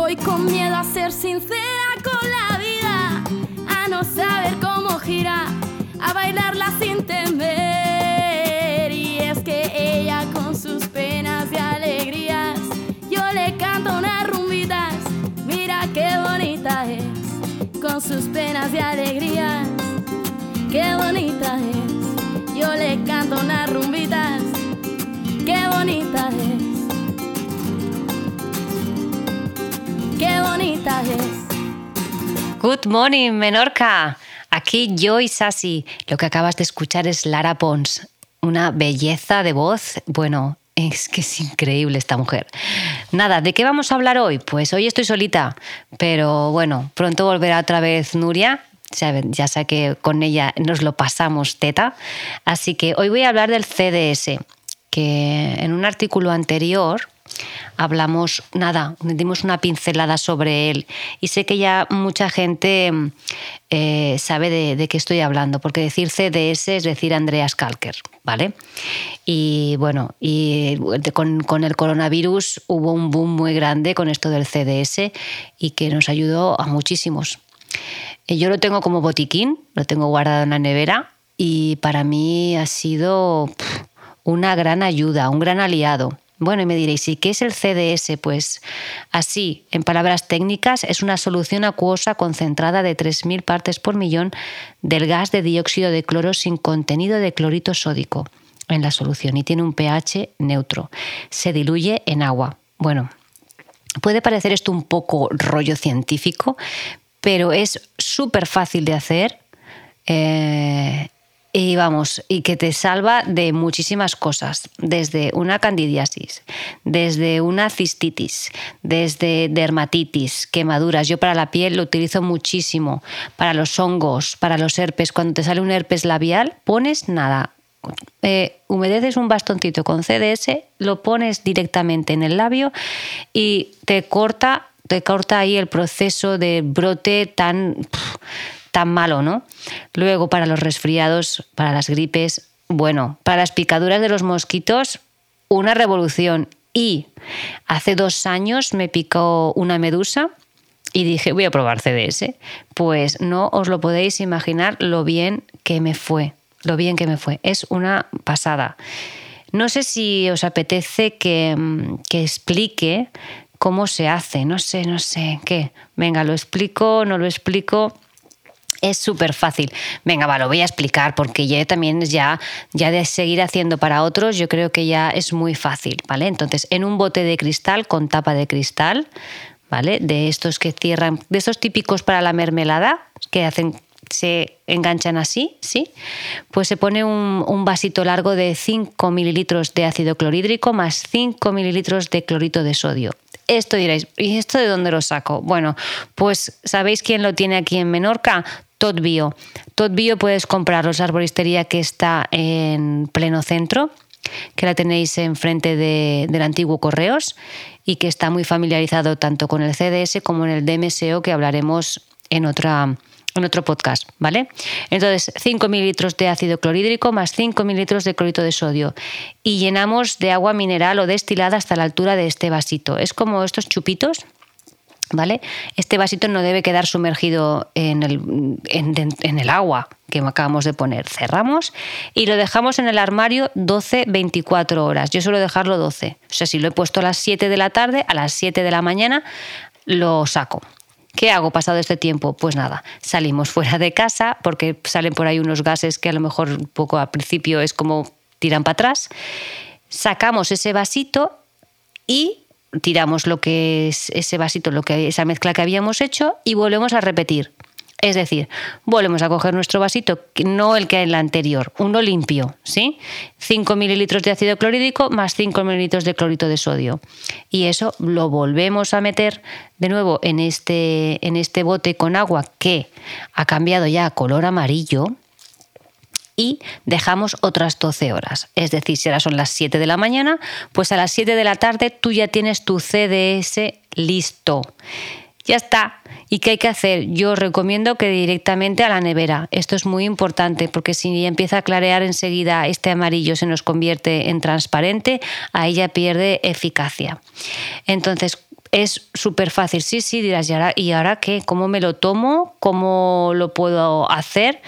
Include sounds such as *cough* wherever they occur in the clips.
Voy con miedo a ser sincera con la vida, a no saber cómo gira, a bailarla sin temer. Y es que ella con sus penas y alegrías, yo le canto unas rumbitas, mira qué bonita es, con sus penas y alegrías, qué bonita es. Yo le canto unas rumbitas, qué bonita es. Qué bonita es. Good morning, Menorca. Aquí yo y Sasi. Lo que acabas de escuchar es Lara Pons. Una belleza de voz. Bueno, es que es increíble esta mujer. Nada, ¿de qué vamos a hablar hoy? Pues hoy estoy solita, pero bueno, pronto volverá otra vez Nuria. Ya sé que con ella nos lo pasamos teta. Así que hoy voy a hablar del CDS, que en un artículo anterior hablamos nada, dimos una pincelada sobre él y sé que ya mucha gente eh, sabe de, qué estoy hablando, porque decir CDS es decir Andreas Kalker, ¿vale? Y bueno, y con, con, el coronavirus hubo un boom muy grande con esto del CDS y que nos ayudó a muchísimos. Eh, yo lo tengo como botiquín, lo tengo guardado en la nevera y para mí ha sido una gran ayuda, un gran aliado. Bueno, y me diréis, ¿y qué es el CDS? Pues así, en palabras técnicas, es una solución acuosa concentrada de 3.000 partes por millón del gas de dióxido de cloro sin contenido de clorito sódico en la solución y tiene un pH neutro. Se diluye en agua. Bueno, puede parecer esto un poco rollo científico, pero es súper fácil de hacer. Eh, y vamos, y que te salva de muchísimas cosas, desde una candidiasis, desde una cistitis, desde dermatitis, quemaduras. Yo para la piel lo utilizo muchísimo, para los hongos, para los herpes. Cuando te sale un herpes labial, pones nada, eh, humedeces un bastoncito con CDS, lo pones directamente en el labio y te corta, te corta ahí el proceso de brote tan tan malo, ¿no? Luego, para los resfriados, para las gripes, bueno, para las picaduras de los mosquitos, una revolución. Y hace dos años me picó una medusa y dije, voy a probar CDS. Pues no os lo podéis imaginar lo bien que me fue, lo bien que me fue. Es una pasada. No sé si os apetece que, que explique cómo se hace, no sé, no sé, ¿qué? Venga, lo explico, no lo explico. Es súper fácil. Venga, va, lo voy a explicar porque ya también ya, ya de seguir haciendo para otros, yo creo que ya es muy fácil, ¿vale? Entonces, en un bote de cristal con tapa de cristal, ¿vale? De estos que cierran, de estos típicos para la mermelada, que hacen se enganchan así, ¿sí? Pues se pone un, un, vasito largo de 5 mililitros de ácido clorhídrico más 5 mililitros de clorito de sodio. Esto diréis, ¿y esto de dónde lo saco? Bueno, pues ¿sabéis quién lo tiene aquí en Menorca? Tot Bio. Tot Bio puedes comprarlos la arboristería que está en pleno centro, que la tenéis enfrente de, del antiguo Correos y que está muy familiarizado tanto con el CDS como en el DMSO que hablaremos en en otro podcast, ¿vale? Entonces, 5 mililitros de ácido clorhídrico más 5 mililitros de clorito de sodio y llenamos de agua mineral o destilada hasta la altura de este vasito. Es como estos chupitos, ¿Vale? Este vasito no debe quedar sumergido en el, en, el, agua que acabamos de poner. Cerramos y lo dejamos en el armario 12-24 horas. Yo suelo dejarlo 12. O sea, si lo he puesto a las 7 de la tarde, a las 7 de la mañana lo saco. ¿Qué hago pasado este tiempo? Pues nada, salimos *laughs* fuera de casa porque salen por ahí unos gases que a lo mejor un poco al principio es como tiran para atrás. Sacamos ese vasito y tiramos lo que es ese vasito, lo que, esa mezcla que habíamos hecho y volvemos a repetir. Es decir, volvemos a coger nuestro vasito, no el que hay en la anterior, uno limpio, ¿sí? 5 mililitros de ácido clorhídrico más 5 mililitros de clorito de sodio. Y eso lo volvemos a meter de nuevo en este, en este bote con agua que ha cambiado ya a color amarillo, y dejamos otras 12 horas. Es decir, si ahora son las 7 de la mañana, pues a las 7 de la tarde tú ya tienes tu CDS listo. Ya está. ¿Y qué hay que hacer? Yo recomiendo que directamente a la nevera. Esto es muy importante porque si empieza a clarear enseguida este amarillo se nos convierte en transparente, ahí ya pierde eficacia. Entonces, es súper fácil. Sí, sí, dirás, ¿y ahora, ¿y ahora qué? ¿Cómo me lo tomo? ¿Cómo lo puedo hacer?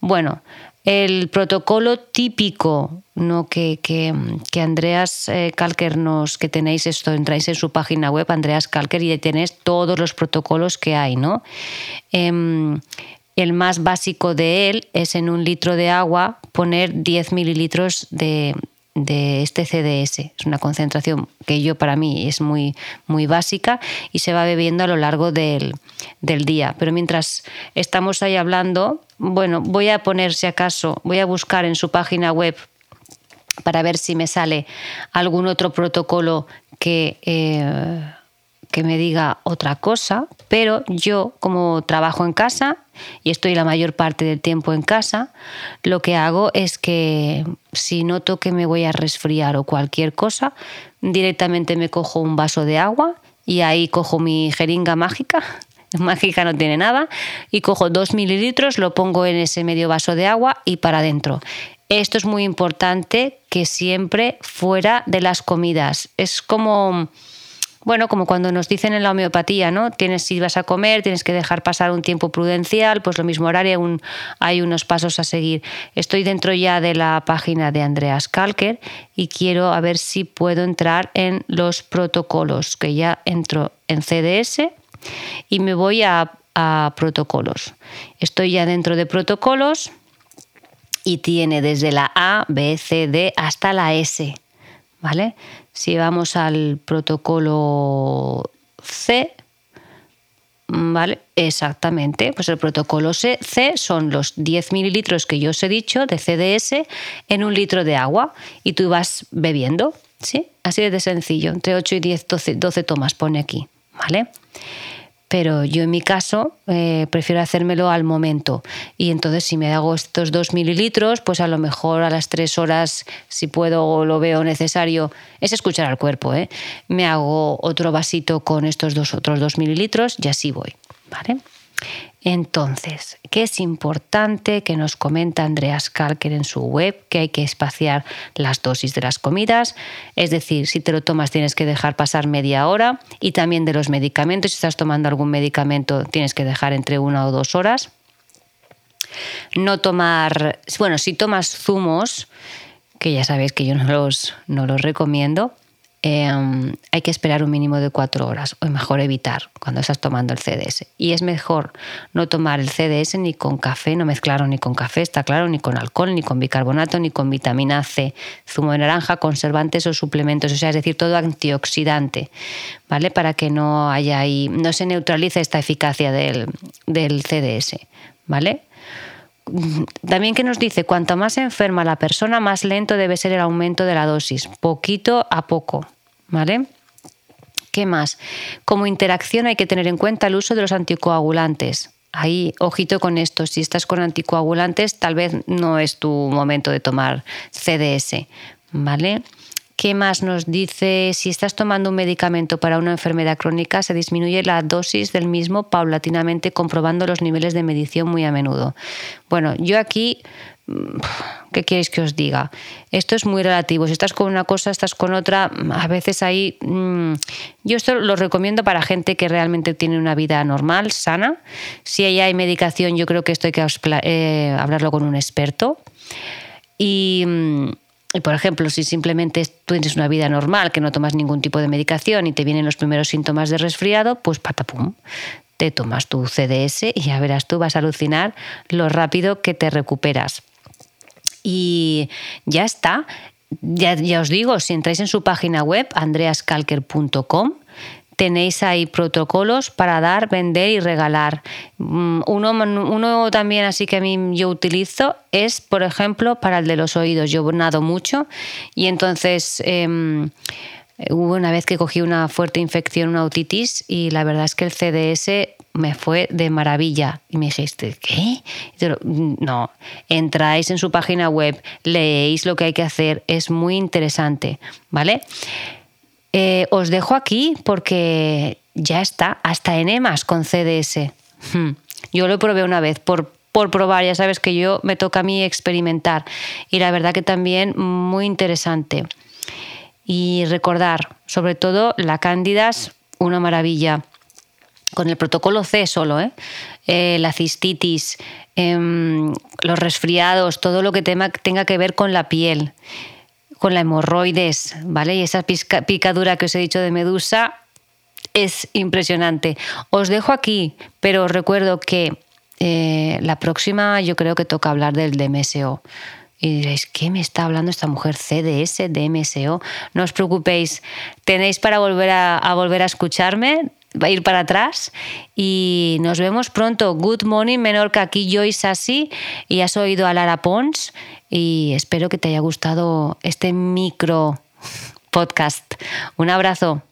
Bueno, el protocolo típico no que, que, Andreas eh, Kalker nos que tenéis esto entráis en su página web Andreas Kalker y tenéis todos los protocolos que hay no em, el más básico de él es en un litro de agua poner 10 mililitros de, de este CDS. Es una concentración que yo para mí es muy, muy básica y se va bebiendo a lo largo del, día. Pero mientras estamos ahí hablando, bueno, voy a poner si acaso, voy a buscar en su página web para ver si me sale algún otro protocolo que... Eh, que me diga otra cosa, pero yo como trabajo en casa y estoy la mayor parte del tiempo en casa, lo que hago es que si noto que me voy a resfriar o cualquier cosa, directamente me cojo un vaso de agua y ahí cojo mi jeringa mágica. *laughs* Mágica no tiene nada, y cojo dos mililitros, lo pongo en ese medio vaso de agua y para adentro. Esto es muy importante que siempre fuera de las comidas. Es como bueno, como cuando nos dicen en la homeopatía, ¿no? Tienes, si vas a comer, tienes que dejar pasar un tiempo prudencial, pues lo mismo horario, hay unos pasos a seguir. Estoy dentro ya de la página de Andreas Kalker y quiero ver si puedo entrar en los protocolos, que ya entro en CDS y me voy a, protocolos. Estoy ya dentro de protocolos y tiene desde la A, B, C, D hasta la S. ¿Vale? Si vamos al protocolo C, ¿vale? Exactamente, pues el protocolo C, son los 10 mililitros que yo os he dicho de CDS en un litro de agua y tú vas bebiendo, ¿sí? Así de sencillo, entre 8 y 10, 12, 12 tomas pone aquí, ¿vale? pero yo en mi caso eh, prefiero hacérmelo al momento. Y entonces si me hago estos dos mililitros, pues a lo mejor a las tres horas, si puedo o lo veo necesario, es escuchar al cuerpo. ¿eh? Me hago otro vasito con estos dos otros dos mililitros y así voy. ¿vale? Entonces, ¿qué es importante que nos comenta Andreas Kalker en su web? Que hay que espaciar las dosis de las comidas, es decir, si te lo tomas tienes que dejar pasar media hora y también de los medicamentos, si estás tomando algún medicamento tienes que dejar entre una o dos horas. No tomar, bueno, si tomas zumos, que ya sabéis que yo no los, no los recomiendo, Em, hay que esperar un mínimo de cuatro horas, o mejor evitar cuando estás tomando el CDS. Y es mejor no tomar el CDS ni con café, no mezclarlo ni con café, está claro, ni con alcohol, ni con bicarbonato, ni con vitamina C, zumo de naranja, conservantes o suplementos, o sea, es decir, todo antioxidante, ¿vale? Para que no haya ahí, no se neutralice esta eficacia del, del CDS, ¿vale? También que nos dice, cuanto más enferma la persona, más lento debe ser el aumento de la dosis, poquito a poco, ¿vale? ¿Qué más? Como interacción hay que tener en cuenta el uso de los anticoagulantes. Ahí, ojito con esto, si estás con anticoagulantes, tal vez no es tu momento de tomar CDS, ¿vale? ¿Qué más nos dice? Si estás tomando un medicamento para una enfermedad crónica, se disminuye la dosis del mismo paulatinamente comprobando los niveles de medición muy a menudo. Bueno, yo aquí mm, ¿qué queréis que os diga? Esto es muy relativo. Si estás con una cosa, estás con otra. A veces ahí. Mm, yo esto lo recomiendo para gente que realmente tiene una vida normal, sana. Si ahí hay medicación, yo creo que esto hay que eh, hablarlo con un experto. Y. Mm, y por ejemplo, si simplemente tú tienes una vida normal, que no tomas ningún tipo de medicación y te vienen los primeros síntomas de resfriado, pues patapum, te tomas tu CDS y ya verás tú, vas a alucinar lo rápido que te recuperas. Y ya está. Ya, ya os digo, si entráis en su página web, andreaskalker.com, tenéis ahí protocolos para dar, vender y regalar. Mm, uno, uno también así que a mí yo utilizo es, por ejemplo, para el de los oídos. Yo nado mucho y entonces... Em, hubo una vez que cogí una fuerte infección, una otitis, y la verdad es que el CDS me fue de maravilla. Y me dijiste, ¿qué? No, entráis en su página web, leéis lo que hay que hacer, es muy interesante, ¿vale? Eh, os dejo aquí porque ya está, hasta enemas con CDS. Hmm. Yo lo probé una vez por, por probar, ya sabes que yo me toca a mí experimentar y la verdad que también muy interesante. Y recordar, sobre todo, la cándidas una maravilla con el protocolo C solo, ¿eh? Eh, la cistitis, em, los resfriados, todo lo que tenga que ver con la piel, con la hemorroides, ¿vale? Y esa picadura que os he dicho de medusa es impresionante. Os dejo aquí, pero os recuerdo que eh, la próxima yo creo que toca hablar del DMSO. Y diréis, ¿qué me está hablando esta mujer? CDS, DMSO. No os preocupéis, tenéis para volver a, volver a escucharme, va a ir para atrás y nos vemos pronto. Good morning, menor que aquí Joyce así y has oído a Lara Pons y espero que te haya gustado este micro podcast. Un abrazo.